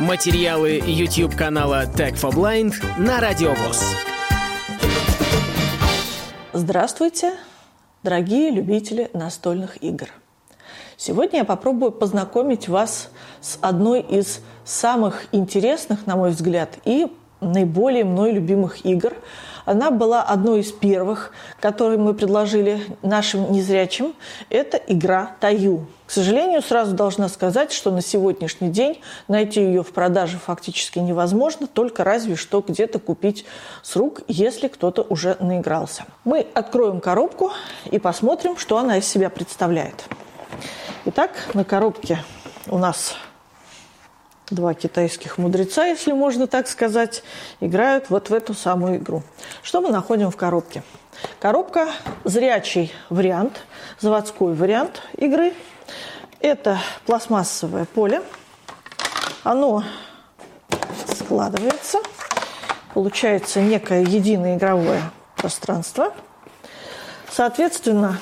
Материалы YouTube канала Tech for Blind на Радиовоз. Здравствуйте, дорогие любители настольных игр. Сегодня я попробую познакомить вас с одной из самых интересных, на мой взгляд, и наиболее мной любимых игр. Она была одной из первых, которые мы предложили нашим незрячим. Это игра «Таю». К сожалению, сразу должна сказать, что на сегодняшний день найти ее в продаже фактически невозможно, только разве что где-то купить с рук, если кто-то уже наигрался. Мы откроем коробку и посмотрим, что она из себя представляет. Итак, на коробке у нас два китайских мудреца, если можно так сказать, играют вот в эту самую игру. Что мы находим в коробке? Коробка – зрячий вариант, заводской вариант игры. Это пластмассовое поле. Оно складывается. Получается некое единое игровое пространство. Соответственно,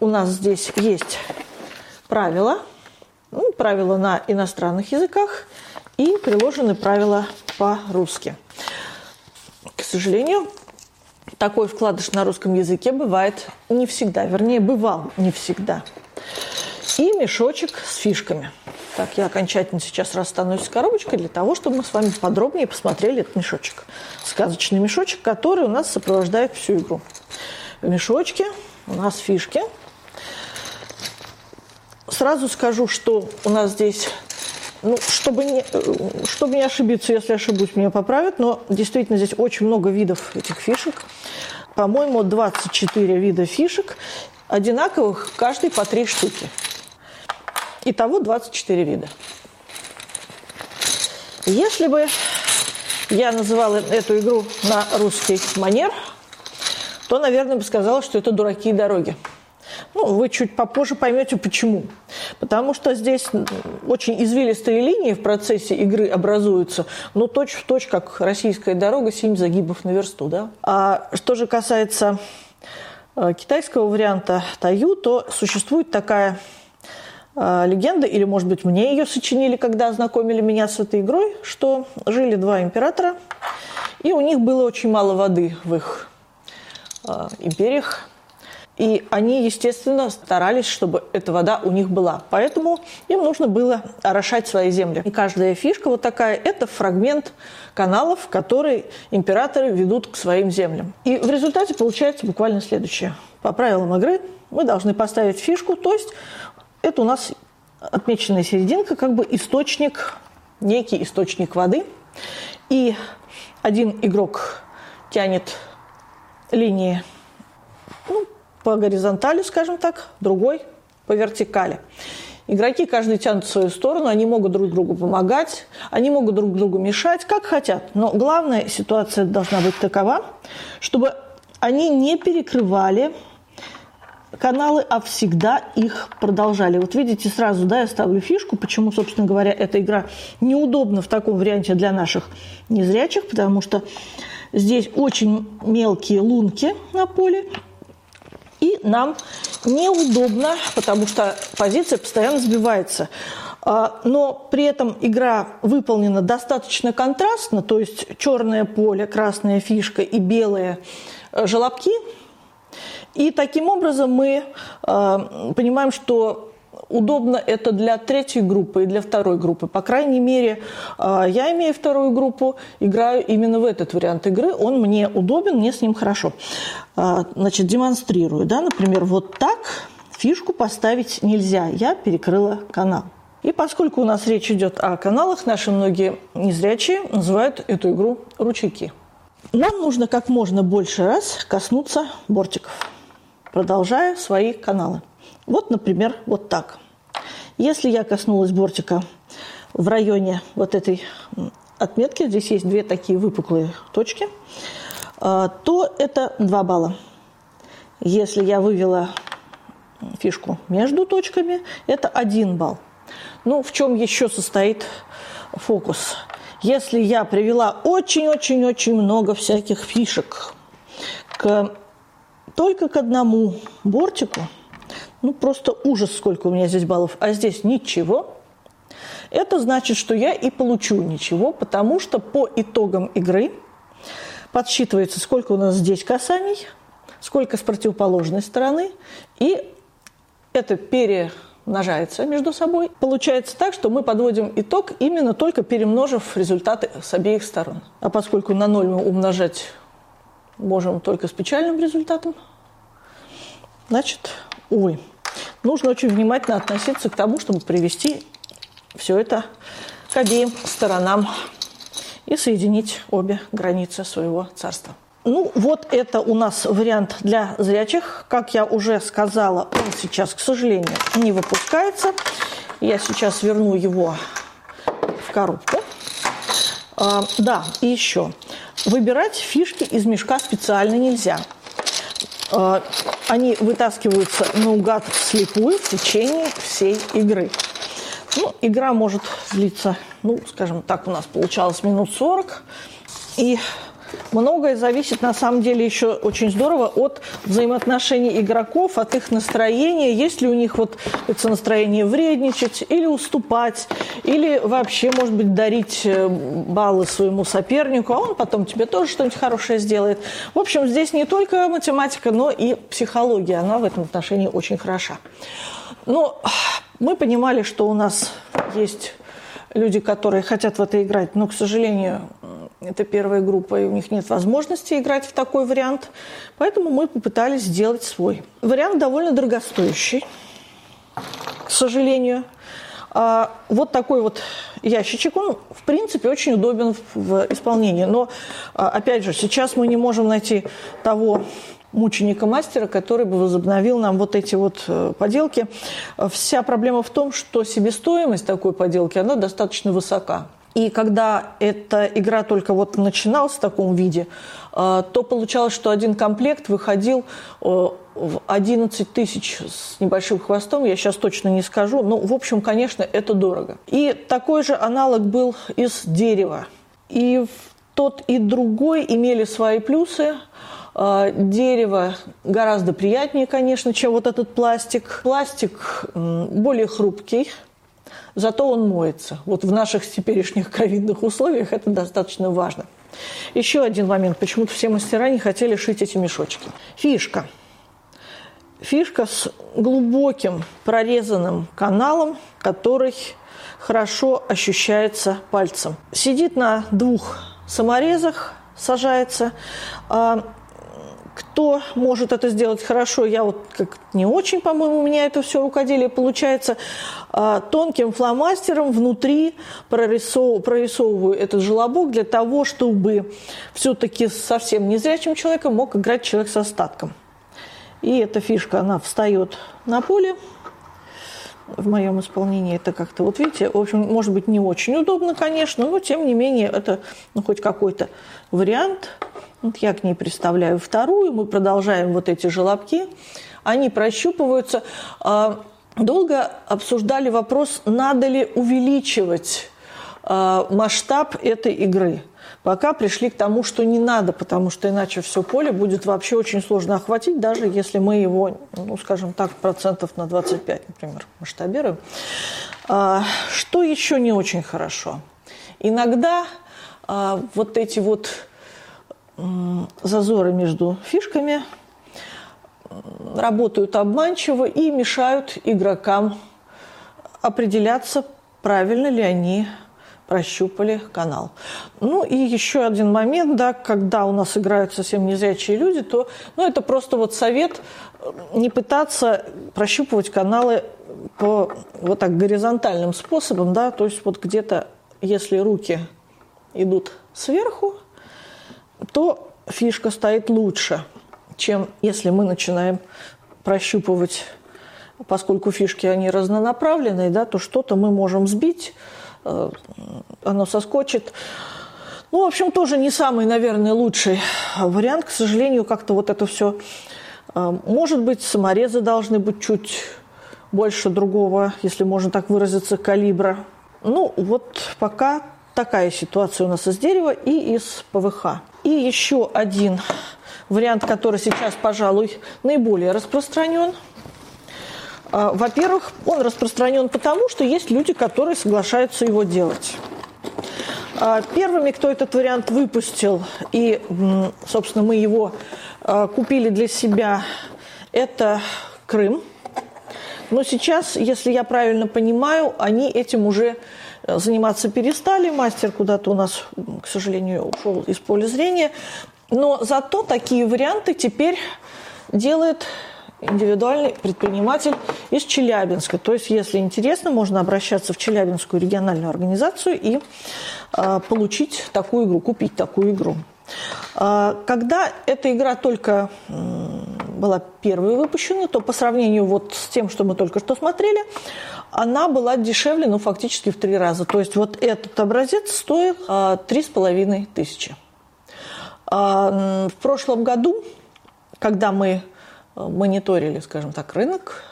у нас здесь есть правила – правила на иностранных языках и приложены правила по-русски. К сожалению, такой вкладыш на русском языке бывает не всегда, вернее, бывал не всегда. И мешочек с фишками. Так, я окончательно сейчас расстанусь с коробочкой для того, чтобы мы с вами подробнее посмотрели этот мешочек. Сказочный мешочек, который у нас сопровождает всю игру. В мешочке у нас фишки – Сразу скажу, что у нас здесь ну, чтобы не, чтобы не ошибиться, если ошибусь, меня поправят, но действительно здесь очень много видов этих фишек. По-моему, 24 вида фишек, одинаковых, каждый по три штуки. Итого 24 вида. Если бы я называла эту игру на русский манер, то, наверное, бы сказала, что это дураки и дороги. Ну, вы чуть попозже поймете, почему. Потому что здесь очень извилистые линии в процессе игры образуются, но точь в точь, как российская дорога, 7 загибов на версту. Да? А что же касается э, китайского варианта Таю, то существует такая э, легенда, или, может быть, мне ее сочинили, когда ознакомили меня с этой игрой, что жили два императора, и у них было очень мало воды в их э, империях, и они, естественно, старались, чтобы эта вода у них была. Поэтому им нужно было орошать свои земли. И каждая фишка вот такая – это фрагмент каналов, которые императоры ведут к своим землям. И в результате получается буквально следующее. По правилам игры мы должны поставить фишку, то есть это у нас отмеченная серединка, как бы источник, некий источник воды. И один игрок тянет линии по горизонтали, скажем так, другой по вертикали. Игроки каждый тянут в свою сторону, они могут друг другу помогать, они могут друг другу мешать, как хотят. Но главная ситуация должна быть такова, чтобы они не перекрывали каналы, а всегда их продолжали. Вот видите, сразу да, я ставлю фишку, почему, собственно говоря, эта игра неудобна в таком варианте для наших незрячих, потому что здесь очень мелкие лунки на поле, и нам неудобно, потому что позиция постоянно сбивается. А, но при этом игра выполнена достаточно контрастно, то есть черное поле, красная фишка и белые э, желобки. И таким образом мы а, понимаем, что удобно это для третьей группы и для второй группы. По крайней мере, а, я имею вторую группу, играю именно в этот вариант игры. Он мне удобен, мне с ним хорошо. А, значит, демонстрирую. Да? Например, вот так фишку поставить нельзя. Я перекрыла канал. И поскольку у нас речь идет о каналах, наши многие незрячие называют эту игру ручейки. Нам нужно как можно больше раз коснуться бортиков, продолжая свои каналы. Вот, например, вот так. Если я коснулась бортика в районе вот этой отметки, здесь есть две такие выпуклые точки, а, то это 2 балла. Если я вывела фишку между точками, это 1 балл. Ну, в чем еще состоит фокус? Если я привела очень-очень-очень много всяких фишек к, только к одному бортику – ну, просто ужас, сколько у меня здесь баллов. А здесь ничего. это значит, что я и получу ничего, потому что по итогам игры подсчитывается, сколько у нас здесь касаний, сколько с противоположной стороны, и это перемножается между собой. Получается так, что мы подводим итог именно только перемножив результаты с обеих сторон. А поскольку на ноль мы умножать можем только с печальным результатом, значит, увы. Нужно очень внимательно относиться к тому, чтобы привести все это к обеим сторонам и соединить обе границы своего царства. Ну, вот это у нас вариант для зрячих. Как я уже сказала, он сейчас, к сожалению, не выпускается. Я сейчас верну его в коробку. А, да, и еще. Выбирать фишки из мешка специально нельзя. А, они вытаскиваются наугад вслепую в течение всей игры. Ну, игра может длиться, ну, скажем так, у нас получалось минут 40. И Многое зависит, на самом деле, еще очень здорово от взаимоотношений игроков, от их настроения. Есть ли у них вот это настроение вредничать или уступать, или вообще, может быть, дарить э, баллы своему сопернику, а он потом тебе тоже что-нибудь хорошее сделает. В общем, здесь не только математика, но и психология. Она в этом отношении очень хороша. Но мы понимали, что у нас есть люди, которые хотят в это играть, но, к сожалению, это первая группа, и у них нет возможности играть в такой вариант. Поэтому мы попытались сделать свой. Вариант довольно дорогостоящий, к сожалению. А вот такой вот ящичек, он, в принципе, очень удобен в исполнении. Но, а, опять же, сейчас мы не можем найти того мученика-мастера, который бы возобновил нам вот эти вот э, поделки. Вся проблема в том, что себестоимость такой поделки, она достаточно высока. И когда эта игра только вот начиналась в таком виде, э, то получалось, что один комплект выходил э, в 11 тысяч с небольшим хвостом, я сейчас точно не скажу, но, в общем, конечно, это дорого. И такой же аналог был из дерева. И тот и другой имели свои плюсы. Э, дерево гораздо приятнее, конечно, чем вот этот пластик. Пластик более хрупкий, зато он моется. Вот в наших теперешних ковидных условиях это достаточно важно. Еще один момент. Почему-то все мастера не хотели шить эти мешочки. Фишка. Фишка с глубоким прорезанным каналом, который хорошо ощущается пальцем. Сидит на двух саморезах, сажается. Кто может это сделать хорошо, я вот как не очень, по-моему, у меня это все рукоделие получается. А, тонким фломастером внутри прорисов, прорисовываю этот желобок для того, чтобы все-таки совсем незрячим человеком мог играть человек с остатком. И эта фишка, она встает на поле. В моем исполнении это как-то, вот видите, в общем, может быть, не очень удобно, конечно, но тем не менее это ну, хоть какой-то вариант – вот я к ней представляю вторую, мы продолжаем вот эти желобки. Они прощупываются. А, долго обсуждали вопрос, надо ли увеличивать а, масштаб этой игры. Пока пришли к тому, что не надо, потому что иначе все поле будет вообще очень сложно охватить, даже если мы его, ну, скажем так, процентов на 25, например, масштабируем. А, что еще не очень хорошо? Иногда вот эти вот зазоры между фишками работают обманчиво и мешают игрокам определяться, правильно ли они прощупали канал. Ну и еще один момент, да, когда у нас играют совсем незрячие люди, то ну, это просто вот совет не пытаться прощупывать каналы по вот так горизонтальным способом, да, то есть вот где-то, если руки идут сверху, то фишка стоит лучше, чем если мы начинаем прощупывать, поскольку фишки, они разнонаправленные, да, то что-то мы можем сбить, э, оно соскочит. Ну, в общем, тоже не самый, наверное, лучший вариант. К сожалению, как-то вот это все... Э, может быть, саморезы должны быть чуть больше другого, если можно так выразиться, калибра. Ну, вот пока такая ситуация у нас из дерева и из ПВХ. И еще один вариант, который сейчас, пожалуй, наиболее распространен. А, во-первых, он распространен потому, что есть люди, которые соглашаются его делать. А, первыми, кто этот вариант выпустил, и, собственно, мы его а, купили для себя, это Крым. Но сейчас, если я правильно понимаю, они этим уже э, заниматься перестали. Мастер куда-то у нас, к сожалению, ушел из поля зрения. Но зато такие варианты теперь делает индивидуальный предприниматель из Челябинска. То есть, если интересно, можно обращаться в Челябинскую региональную организацию и э, получить такую игру, купить такую игру. Э, когда эта игра только была первой выпущена, то по сравнению вот с тем, что мы только что смотрели, она была дешевле, ну, фактически в три раза. То есть вот этот образец стоит три с половиной тысячи. В прошлом году, когда мы мониторили, скажем так, рынок,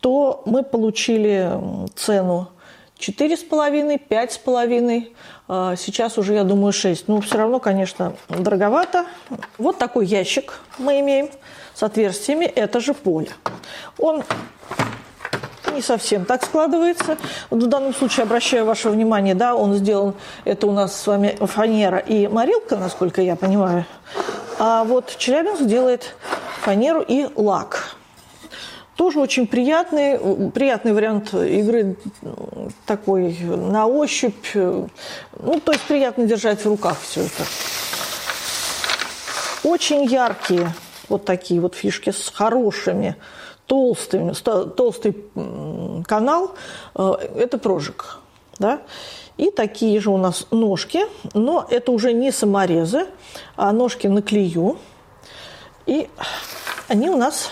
то мы получили цену 4,5, 5,5, а сейчас уже, я думаю, 6. Ну, все равно, конечно, дороговато. Вот такой ящик мы имеем с отверстиями, это же поле. Он не совсем так складывается. В данном случае обращаю ваше внимание, да, он сделан, это у нас с вами фанера и морилка, насколько я понимаю. А вот Челябинск делает фанеру и лак. Тоже очень приятный, приятный вариант игры такой на ощупь. Ну, то есть приятно держать в руках все это. Очень яркие вот такие вот фишки с хорошими, толстыми, толстый канал. Э, это прожиг. Да? И такие же у нас ножки, но это уже не саморезы, а ножки на клею. И они у нас...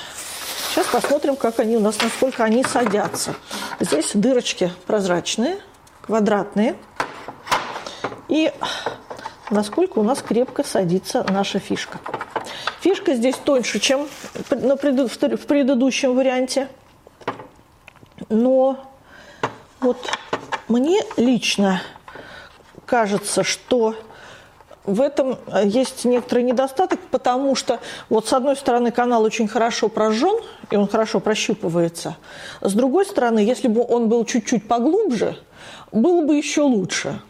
Сейчас посмотрим, как они у нас, насколько они садятся. Здесь дырочки прозрачные, квадратные. И насколько у нас крепко садится наша фишка. Фишка здесь тоньше, чем в предыдущем варианте. Но вот мне лично кажется, что в этом э, есть некоторый недостаток, потому что вот с одной стороны канал очень хорошо прожжен, и он хорошо прощупывается. С другой стороны, если бы он был чуть-чуть поглубже, было бы еще лучше.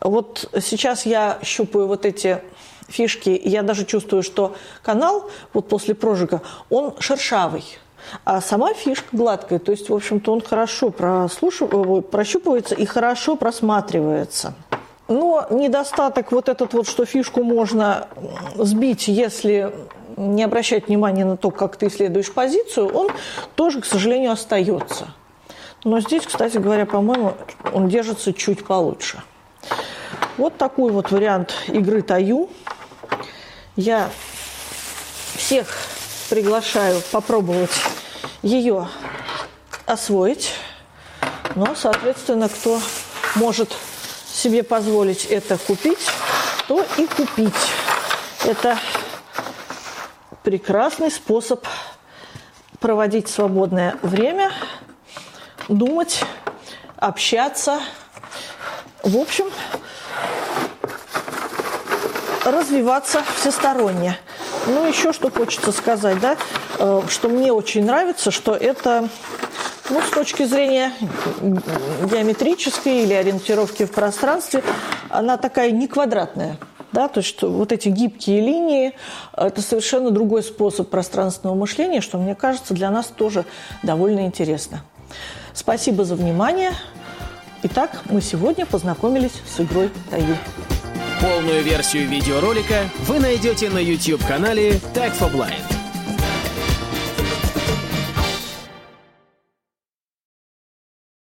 Вот сейчас я щупаю вот эти фишки, и я даже чувствую, что канал вот после прожига, он шершавый. А сама фишка гладкая, то есть, в общем-то, он хорошо прослушив... прощупывается и хорошо просматривается. Но недостаток вот этот вот, что фишку можно сбить, если не обращать внимания на то, как ты исследуешь позицию, он тоже, к сожалению, остается. Но здесь, кстати говоря, по-моему, он держится чуть получше. Вот такой вот вариант игры Таю. Я всех приглашаю попробовать ее освоить. Но, соответственно, кто может себе позволить это купить, то и купить. Это прекрасный способ проводить свободное время, думать, общаться. В общем, развиваться всесторонне. Ну, еще что хочется сказать, да, э, что мне очень нравится, что это ну, с точки зрения геометрической или ориентировки в пространстве, она такая не квадратная. Да, то есть что вот эти гибкие линии – это совершенно другой способ пространственного мышления, что, мне кажется, для нас тоже довольно интересно. Спасибо за внимание. Итак, мы сегодня познакомились с игрой Таю. Полную версию видеоролика вы найдете на YouTube-канале Tag for Blind.